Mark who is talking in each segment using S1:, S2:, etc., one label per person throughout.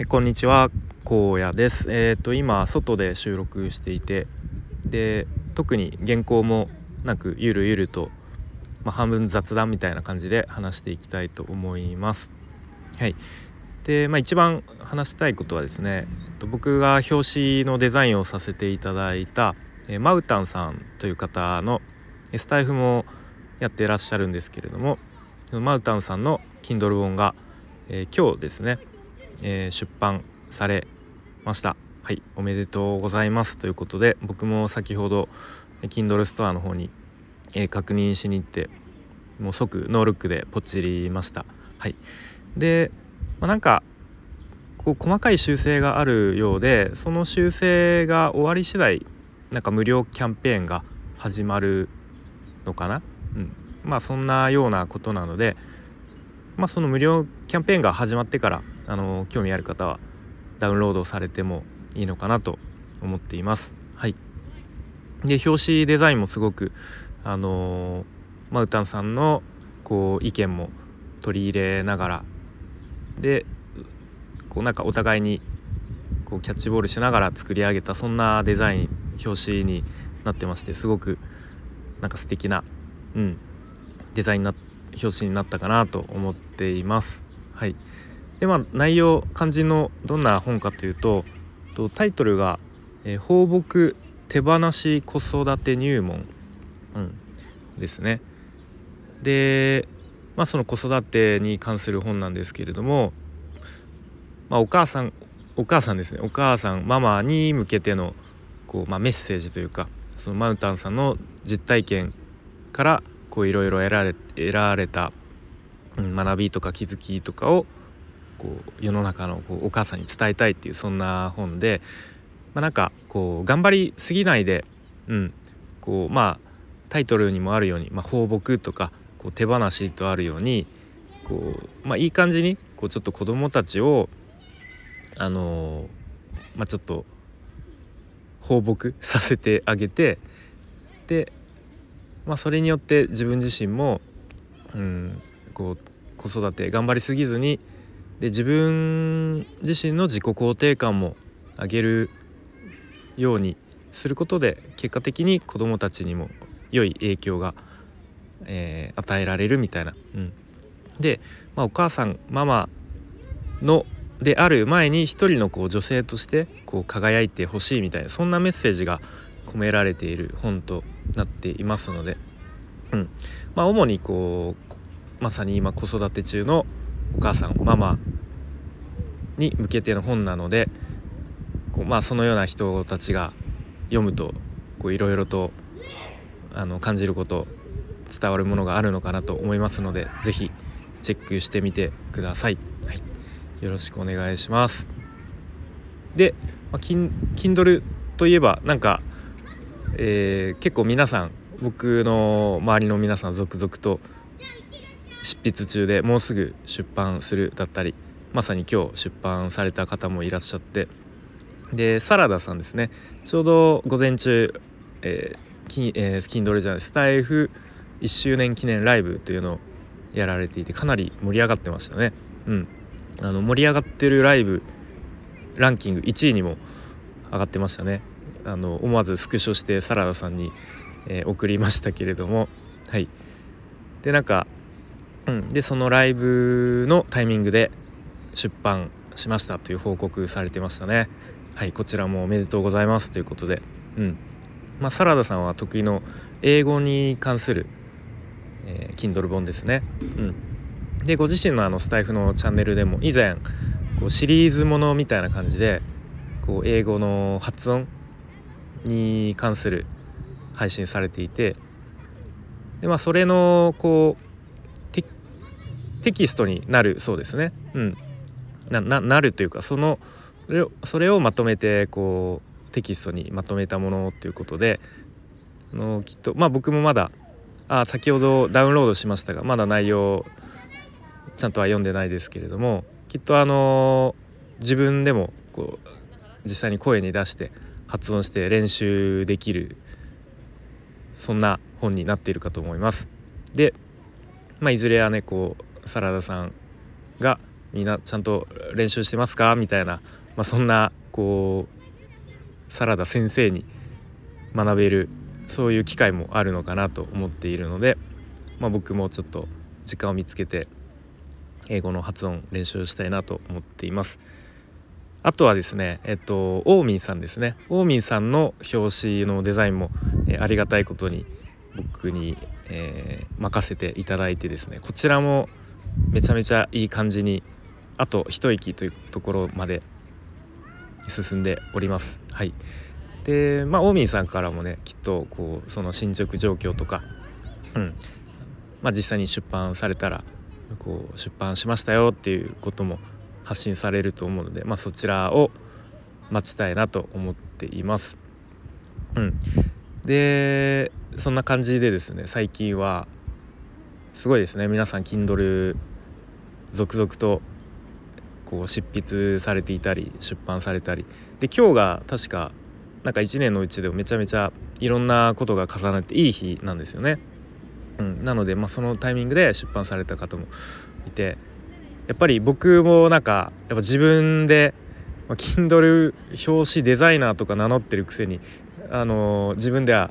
S1: えこんにちは荒野です。え、ー、と今外で収録していてで特に原稿もなくゆるゆると、まあ、半分雑談みたいな感じで話していきたいと思います。はい。でまあ一番話したいことはですねえっと僕が表紙のデザインをさせていただいた、えマウタンさんという方のスタイフもやってらっしゃるんですけれどもマウタンさんの Kindle 本が、えー、今日ですねえー、出版されました。はいおめでとうございます。ということで僕も先ほど Kindle ストアの方に、えー、確認しに行ってもう即ノールックでポチりました。はい。で、まあ、なんかこう細かい修正があるようでその修正が終わり次第なんか無料キャンペーンが始まるのかな、うん、まあそんなようなことなのでまあその無料キャンペーンが始まってからあの興味ある方はダウンロードされてもいいのかなと思っています。はい、で表紙デザインもすごくあのマウタンさんのこう意見も取り入れながらでこうなんかお互いにこうキャッチボールしながら作り上げたそんなデザイン表紙になってましてすごくなんか素敵な、うん、デザインな表紙になったかなと思っています。はいでまあ内容肝心のどんな本かというとタイトルが「えー、放牧手放し子育て入門」うん、ですね。でまあその子育てに関する本なんですけれども、まあ、お母さんお母さんですね。お母さんママに向けてのこう、まあ、メッセージというかそのマウンタンさんの実体験からいろいろ得られ得られた、うん、学びとか気づきとかをこう世の中のこうお母さんに伝えたいっていうそんな本で、まあ、なんかこう頑張りすぎないで、うん、こうまあタイトルにもあるように、まあ、放牧とかこう手放しとあるようにこう、まあ、いい感じにこうちょっと子どもたちをあのー、まあ、ちょっと放牧させてあげてで、まあ、それによって自分自身も、うん、こう子育て頑張りすぎずにで自分自身の自己肯定感も上げるようにすることで結果的に子どもたちにも良い影響が、えー、与えられるみたいな。うん、で、まあ、お母さんママのである前に一人のこう女性としてこう輝いてほしいみたいなそんなメッセージが込められている本となっていますので、うん。まあ、主にこうまさに今子育て中のお母さんママに向けての本なのでこう、まあ、そのような人たちが読むといろいろとあの感じること伝わるものがあるのかなと思いますので是非チェックしてみてください。はい、よろしくお願いします。で、まあ、キン Kindle といえばなんか、えー、結構皆さん僕の周りの皆さん続々と執筆中でもうすぐ出版するだったりまさに今日出版された方もいらっしゃってでサラダさんですねちょうど午前中、えーキえー、スキンドルじゃないスタイフ1周年記念ライブというのをやられていてかなり盛り上がってましたね。うん、あの盛り上がってるライブランキング1位にも上がってましたね。あの思わずスクショしてサラダさんに、えー、送りましたけれどもはいでなんかうん、でそのライブのタイミングで出版しましたという報告されてましたね。はいこちらもおめでとうございますということで。うん。まあ、サラダさんは得意の英語に関する、えー、Kindle 本ですね。うん。でご自身のあのスタイフのチャンネルでも以前こうシリーズものみたいな感じでこう英語の発音に関する配信されていてでまあそれのこうテキストになるそうですね。うん、ななるというかそのそれをまとめてこうテキストにまとめたものということであのきっとまあ僕もまだあ先ほどダウンロードしましたがまだ内容ちゃんとは読んでないですけれどもきっとあの自分でもこう実際に声に出して発音して練習できるそんな本になっているかと思います。で、まあ、いずれはねこうサラダさんがみんなちゃんと練習してますか？みたいな、まあ、そんなこうサラダ先生に学べるそういう機会もあるのかなと思っているので、まあ、僕もちょっと時間を見つけて英語の発音練習したいなと思っています。あとはですね、えっと、オーミンさんですね。オーミンさんの表紙のデザインも、えー、ありがたいことに僕に、えー、任せていただいてですね、こちらもめちゃめちゃいい感じに、あと一息というところまで進んでおります。はい。で、まあ、オーミンさんからもね、きっとこうその進捗状況とか、うん、まあ、実際に出版されたらこう出版しましたよっていうことも発信されると思うので、まあ、そちらを待ちたいなと思っています。うん、でそんな感じでですね最近はすごいですね皆さん Kindle 続々とこう執筆されていたり出版されたり。で今日が確かなんか1年のうちでもめちゃめちゃいろんなことが重なっていい日なんですよね。うん、なので、まあ、そのタイミングで出版された方もいて。やっぱり僕もなんかやっぱ自分で、まあ、Kindle 表紙デザイナーとか名乗ってるくせに、あのー、自分では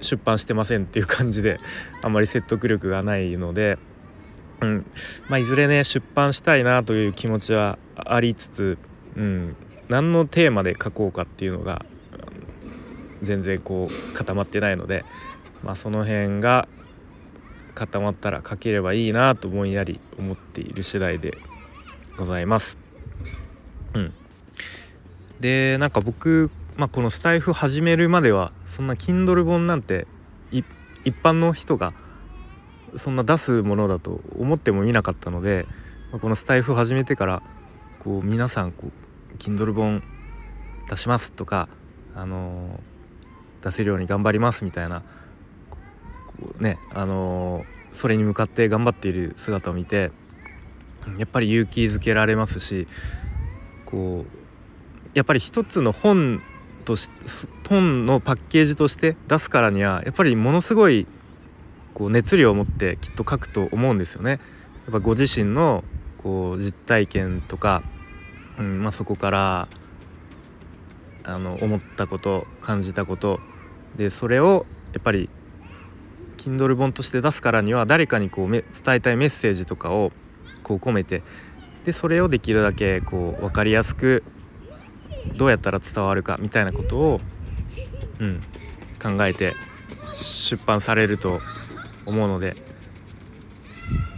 S1: 出版してませんっていう感じであんまり説得力がないので、うん。まあ、いずれね出版したいなという気持ちはありつつ、うん、何のテーマで書こうかっていうのが全然こう固まってないので、まあ、その辺が固まったら書ければいいなとぼんやり思っている次第でございます。うん、でなんか僕、まあ、このスタイフ始めるまではそんな Kindle 本なんて一般の人がそんな出すものだと思ってもみなかったので、ま、このスタイフ始めてからこう皆さんこう Kindle 本出しますとか、あのー、出せるように頑張りますみたいなねあのそれに向かって頑張っている姿を見てやっぱり勇気づけられますしこうやっぱり一つの本とし本のパッケージとして出すからにはやっぱりものすごいこう熱量を持ってきっと書くと思うんですよね。やっぱご自身のこう実体験とか、うんまあ、そこからあの思ったこと感じたことでそれをやっぱり Kindle 本として出すからには誰かにこう伝えたいメッセージとかをこう込めてでそれをできるだけこう分かりやすくどうやったら伝わるかみたいなことを、うん、考えて出版されると思うので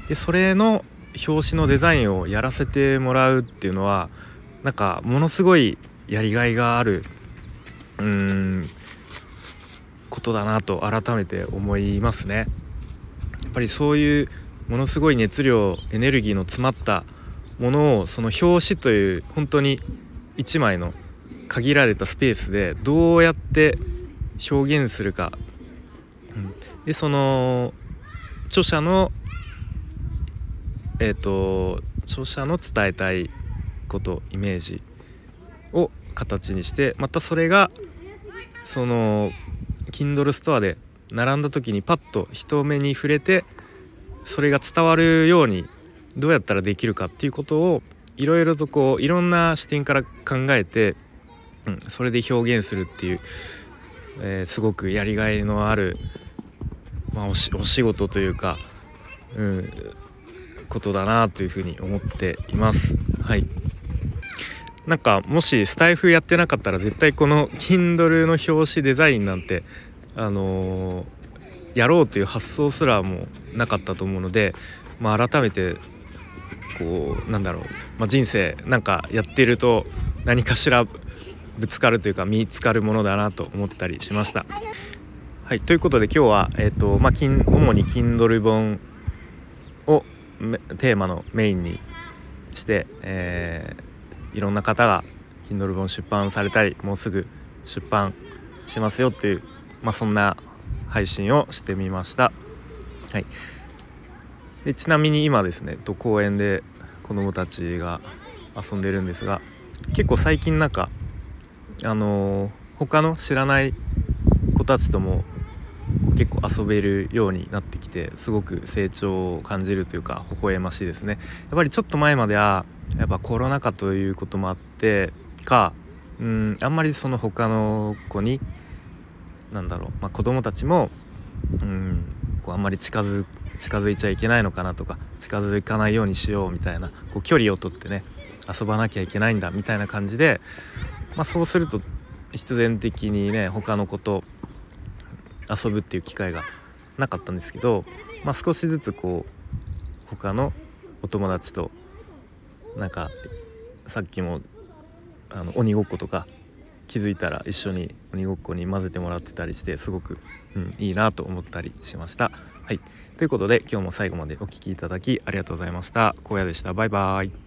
S1: でそれの表紙のデザインをやらせてもらうっていうのはなんかものすごいやりがいがあるうんことだなと改めて思いますね。やっぱりそういうものすごい熱量エネルギーの詰まったものをその表紙という本当に1枚の限られたスペースでどうやって表現するか、うん、でその著者のえっ、ー、と著者の伝えたいことイメージを形にしてまたそれがその Kindle ストアで並んだ時にパッと人目に触れてそれが伝わるようにどうやったらできるかっていうことをいろいろとこういろんな視点から考えて、うん、それで表現するっていう、えー、すごくやりがいのある、まあ、お仕事というか、うん、ことだなというふうに思っています。はいなんかもしスタイフやってなかったら絶対この Kindle の表紙デザインなんてあのー、やろうという発想すらもなかったと思うので、まあ、改めてこうなんだろう、まあ、人生なんかやってると何かしらぶつかるというか見つかるものだなと思ったりしました。はいということで今日は、えーとまあ、主に Kindle 本をテーマのメインにして、えーいろんな方が Kindle 本出版されたりもうすぐ出版しますよっていう、まあ、そんな配信をしてみました。はい、でちなみに今ですね公園で子どもたちが遊んでるんですが結構最近なんかあのー、他の知らない子たちとも結構遊べるようになってきてすごく成長を感じるというか微笑ましいですね。やっぱりちょっと前まではやっぱコロナ禍ということもあってかうんあんまりその他の子になんだろう、まあ、子供たちもうんこうあんまり近づ近づいちゃいけないのかなとか近づかないようにしようみたいなこう距離をとってね遊ばなきゃいけないんだみたいな感じで、まあ、そうすると必然的にね他の子と遊ぶっていう機会がなかったんですけど、まあ、少しずつこう他のお友達となんかさっきもあの鬼ごっことか気づいたら一緒に鬼ごっこに混ぜてもらってたりしてすごく、うん、いいなと思ったりしました。はい、ということで今日も最後までお聴きいただきありがとうございました。荒野でした。バイバーイ。